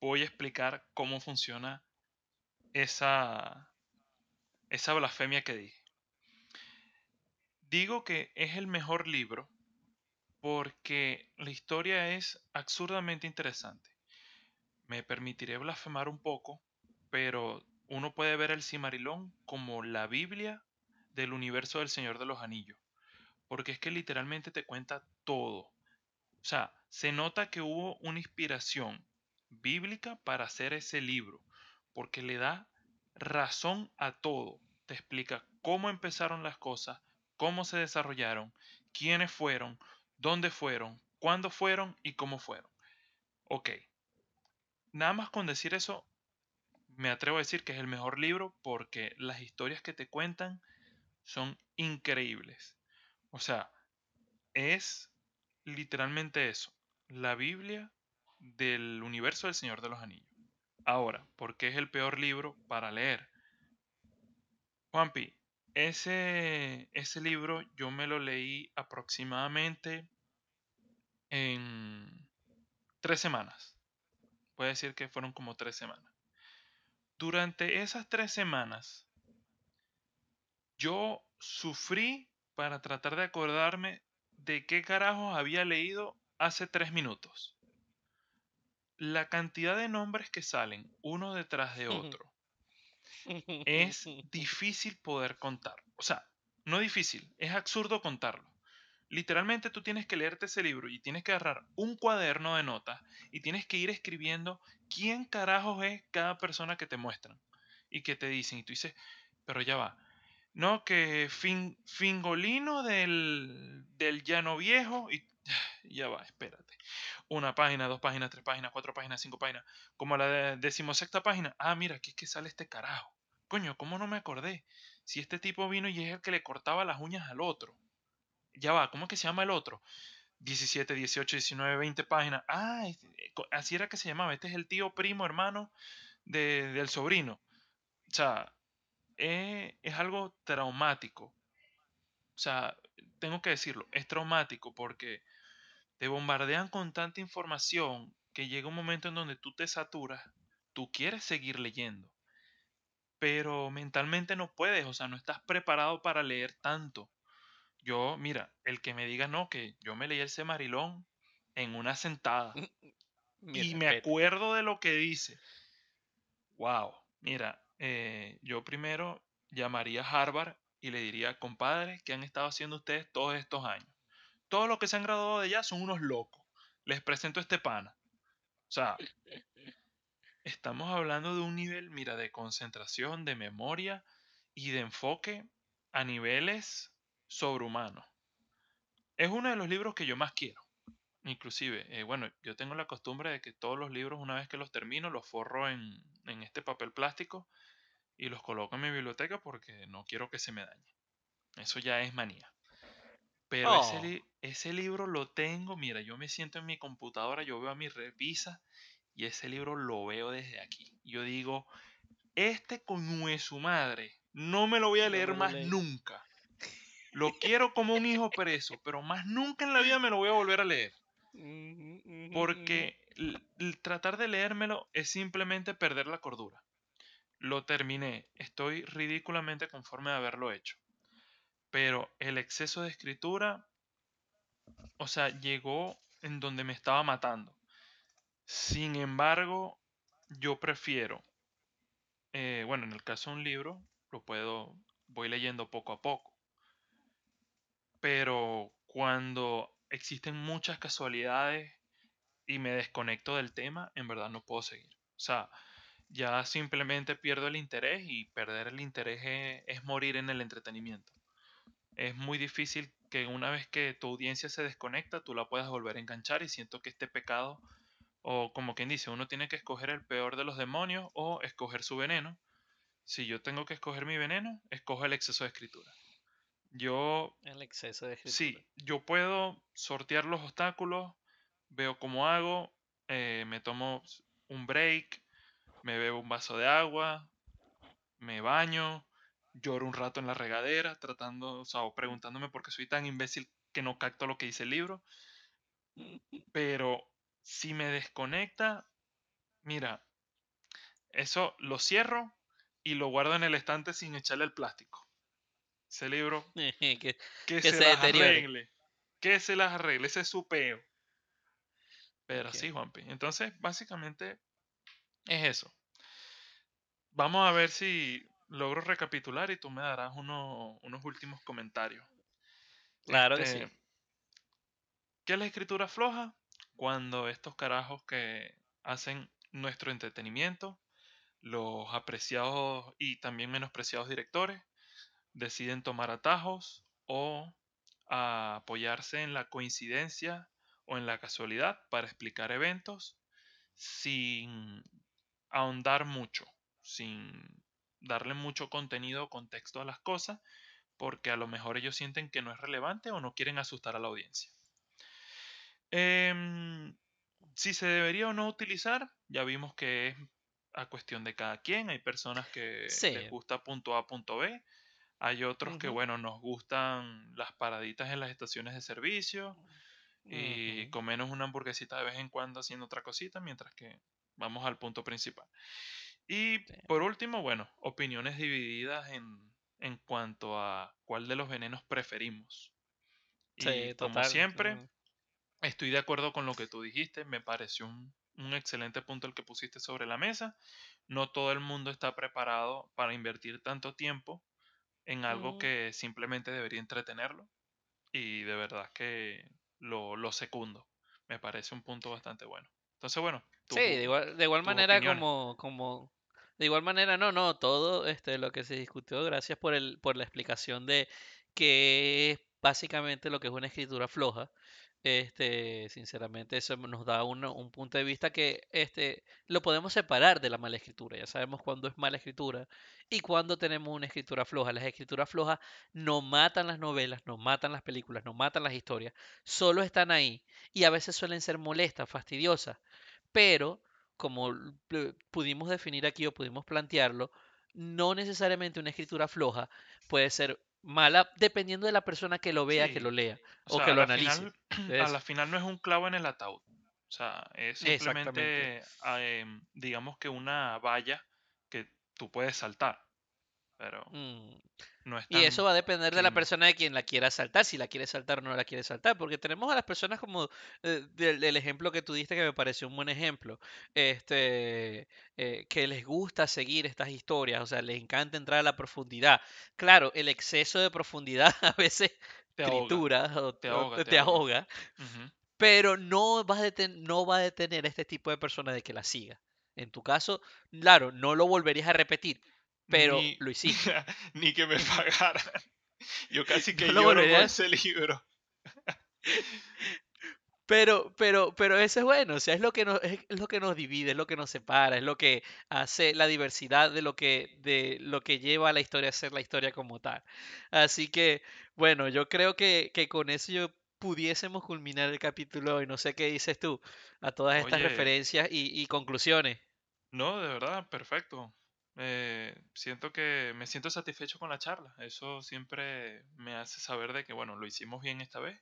Voy a explicar cómo funciona esa, esa blasfemia que dije. Digo que es el mejor libro porque la historia es absurdamente interesante. Me permitiré blasfemar un poco, pero uno puede ver el Cimarillón como la Biblia del universo del Señor de los Anillos, porque es que literalmente te cuenta todo. O sea, se nota que hubo una inspiración bíblica para hacer ese libro, porque le da razón a todo. Te explica cómo empezaron las cosas, cómo se desarrollaron, quiénes fueron, dónde fueron, cuándo fueron y cómo fueron. Ok, nada más con decir eso, me atrevo a decir que es el mejor libro porque las historias que te cuentan son increíbles. O sea, es literalmente eso, la Biblia del universo del Señor de los Anillos. Ahora, ¿por qué es el peor libro para leer? Juanpi, ese, ese libro yo me lo leí aproximadamente en tres semanas. Puede decir que fueron como tres semanas. Durante esas tres semanas, yo sufrí para tratar de acordarme de qué carajos había leído hace tres minutos. La cantidad de nombres que salen uno detrás de otro es difícil poder contar. O sea, no difícil, es absurdo contarlo. Literalmente tú tienes que leerte ese libro y tienes que agarrar un cuaderno de notas y tienes que ir escribiendo quién carajos es cada persona que te muestran y que te dicen. Y tú dices, pero ya va. No, que fin, Fingolino del, del Llano Viejo y ya va, espérate. Una página, dos páginas, tres páginas, cuatro páginas, cinco páginas. Como la de decimosexta página. Ah, mira, aquí es que sale este carajo. Coño, ¿cómo no me acordé? Si este tipo vino y es el que le cortaba las uñas al otro. Ya va, ¿cómo es que se llama el otro? 17, 18, 19, 20 páginas. Ah, este, eh, así era que se llamaba. Este es el tío primo hermano de- del sobrino. O sea, es, es algo traumático. O sea, tengo que decirlo, es traumático porque te bombardean con tanta información que llega un momento en donde tú te saturas, tú quieres seguir leyendo, pero mentalmente no puedes, o sea, no estás preparado para leer tanto. Yo, mira, el que me diga no, que yo me leí el Semarilón en una sentada y me acuerdo de lo que dice. Wow, mira, eh, yo primero llamaría a Harvard y le diría, compadre, ¿qué han estado haciendo ustedes todos estos años? Todos los que se han graduado de allá son unos locos. Les presento a este pana. O sea, estamos hablando de un nivel, mira, de concentración, de memoria y de enfoque a niveles sobrehumanos. Es uno de los libros que yo más quiero. Inclusive, eh, bueno, yo tengo la costumbre de que todos los libros, una vez que los termino, los forro en, en este papel plástico y los coloco en mi biblioteca porque no quiero que se me dañe. Eso ya es manía. Pero ese, Oh. li- ese libro lo tengo, mira, yo me siento en mi computadora, yo veo a mi revisa y ese libro lo veo desde aquí. Yo digo, este con su madre, no me lo voy a leer más nunca. Lo quiero como un hijo preso, pero más nunca en la vida me lo voy a volver a leer. Porque l- l- tratar de leérmelo es simplemente perder la cordura. Lo terminé, estoy ridículamente conforme de haberlo hecho. Pero el exceso de escritura, o sea, llegó en donde me estaba matando. Sin embargo, yo prefiero, eh, bueno, en el caso de un libro, lo puedo, voy leyendo poco a poco. Pero cuando existen muchas casualidades y me desconecto del tema, en verdad no puedo seguir. O sea, ya simplemente pierdo el interés y perder el interés es, es morir en el entretenimiento. Es muy difícil que una vez que tu audiencia se desconecta, tú la puedas volver a enganchar y siento que este pecado, o como quien dice, uno tiene que escoger el peor de los demonios o escoger su veneno. Si yo tengo que escoger mi veneno, escojo el exceso de escritura. Yo El exceso de escritura. Sí, yo puedo sortear los obstáculos, veo cómo hago, eh, me tomo un break, me bebo un vaso de agua, me baño, lloro un rato en la regadera, tratando, o sea, o preguntándome por qué soy tan imbécil que no capto lo que dice el libro. Pero si me desconecta, mira, eso lo cierro y lo guardo en el estante sin echarle el plástico. Ese libro que, que, que se, se las arregle. Que se las arregle, ese es su peo. Pero Ok. sí, Juanpi. Entonces, básicamente es eso. Vamos a ver si logro recapitular y tú me darás uno- unos últimos comentarios. Claro que Este, sí. ¿Qué es la escritura floja? Cuando estos carajos que hacen nuestro entretenimiento, los apreciados y también menospreciados directores, deciden tomar atajos o a apoyarse en la coincidencia o en la casualidad para explicar eventos sin ahondar mucho, sin darle mucho contenido o contexto a las cosas, porque a lo mejor ellos sienten que no es relevante o no quieren asustar a la audiencia. Em, si se debería o no utilizar, ya vimos que es a cuestión de cada quien. Hay personas que les gusta punto A, punto B. Hay otros que, bueno, nos gustan las paraditas en las estaciones de servicio y ujú. comernos una hamburguesita de vez en cuando haciendo otra cosita, mientras que vamos al punto principal. Y Sí. por último, bueno, opiniones divididas en, en cuanto a cuál de los venenos preferimos. Y Sí, como total. siempre, Mm. estoy de acuerdo con lo que tú dijiste, me pareció un, un excelente punto el que pusiste sobre la mesa. No todo el mundo está preparado para invertir tanto tiempo en algo que simplemente debería entretenerlo. Y de verdad que lo, lo secundo. Me parece un punto bastante bueno. Entonces, bueno, Sí, de tu- igual, de igual manera opiniones. como, como, de igual manera, no, no, todo este, lo que se discutió, gracias por el, por la explicación de que es básicamente lo que es una escritura floja. Este, sinceramente, eso nos da uno- un punto de vista que este, lo podemos separar de la mala escritura. Ya sabemos cuándo es mala escritura y cuándo tenemos una escritura floja. Las escrituras flojas no matan las novelas, no matan las películas, no matan las historias, solo están ahí y a veces suelen ser molestas, fastidiosas pero como pudimos definir aquí o pudimos plantearlo, no necesariamente una escritura floja puede ser mala dependiendo de la persona que lo vea, que lo lea o o sea, que lo analice. final, a la final no es un clavo en el ataúd. O sea, es simplemente, ah, em, digamos que una valla que tú puedes saltar, pero Mm. no es Y tan eso va a depender de la persona de quien la quiera saltar, si la quiere saltar o no la quiere saltar, porque tenemos a las personas como eh, del, del ejemplo que tú diste que me pareció un buen ejemplo, este, eh, que les gusta seguir estas historias, o sea, les encanta entrar a la profundidad. Claro, el exceso de profundidad a veces Te ahoga, tritura o, te ahoga, te, te te ahoga. ahoga, Ujú. pero no va a deten- no va a detener a este tipo de personas de que la siga. En tu caso, claro, no lo volverías a repetir, pero Ni, lo hiciste. ni que me pagaran. Yo casi No que lloro con ese libro. Pero, pero, pero eso es bueno, o sea, es lo que nos, es es lo que nos divide, es lo que nos separa, es lo que hace la diversidad de lo que, de lo que lleva a la historia a ser la historia como tal. Así que, bueno, yo creo que, que con eso yo pudiésemos culminar el capítulo hoy. No sé qué dices tú a todas estas Oye, referencias y, y conclusiones. no, de verdad, perfecto. Eh, siento que me siento satisfecho con la charla. Eso siempre me hace saber de que, bueno, lo hicimos bien esta vez.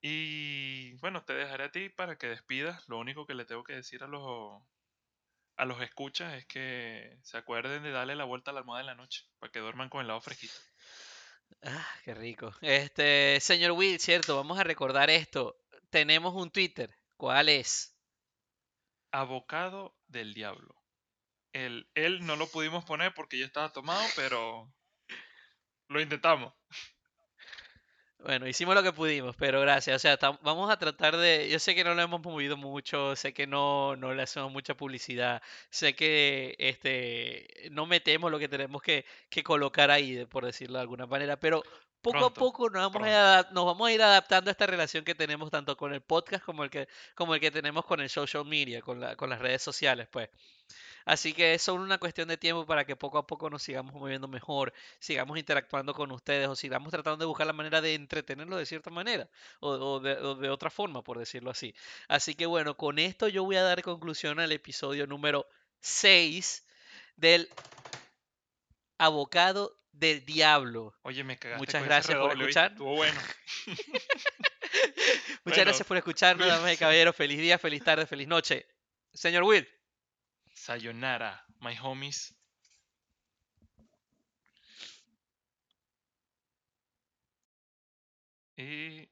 Y bueno, te dejaré a ti para que despidas. Lo único que le tengo que decir a los, a los escuchas es que se acuerden de darle la vuelta a la almohada en la noche para que duerman con el lado fresquito. Ah, qué rico. Este, señor Will, cierto, vamos a recordar esto. Tenemos un Twitter. ¿Cuál es? Abocado del diablo. El, él no lo pudimos poner porque ya estaba tomado, pero lo intentamos. Bueno, hicimos lo que pudimos, pero gracias. O sea, vamos a tratar de... Yo sé que no lo hemos movido mucho, sé que no, no le hacemos mucha publicidad, sé que este, no metemos lo que tenemos que, que colocar ahí, por decirlo de alguna manera, pero poco a poco nos vamos a nos vamos a ir adaptando a esta relación que tenemos tanto con el podcast como el que, como el que tenemos con el social media, con la, con las redes sociales, pues. Así que es solo una cuestión de tiempo para que poco a poco nos sigamos moviendo mejor, sigamos interactuando con ustedes o sigamos tratando de buscar la manera de entretenerlos de cierta manera o, o de, o de otra forma, por decirlo así. Así que bueno, con esto yo voy a dar conclusión al episodio número 6 del Abocado del Diablo. Oye, me cagaste Muchas gracias por escuchar. Estuvo bueno. Muchas Bueno, gracias por escucharnos, damas y caballeros. Feliz día, feliz tarde, feliz noche. Señor Will. Sayonara, my homies. Y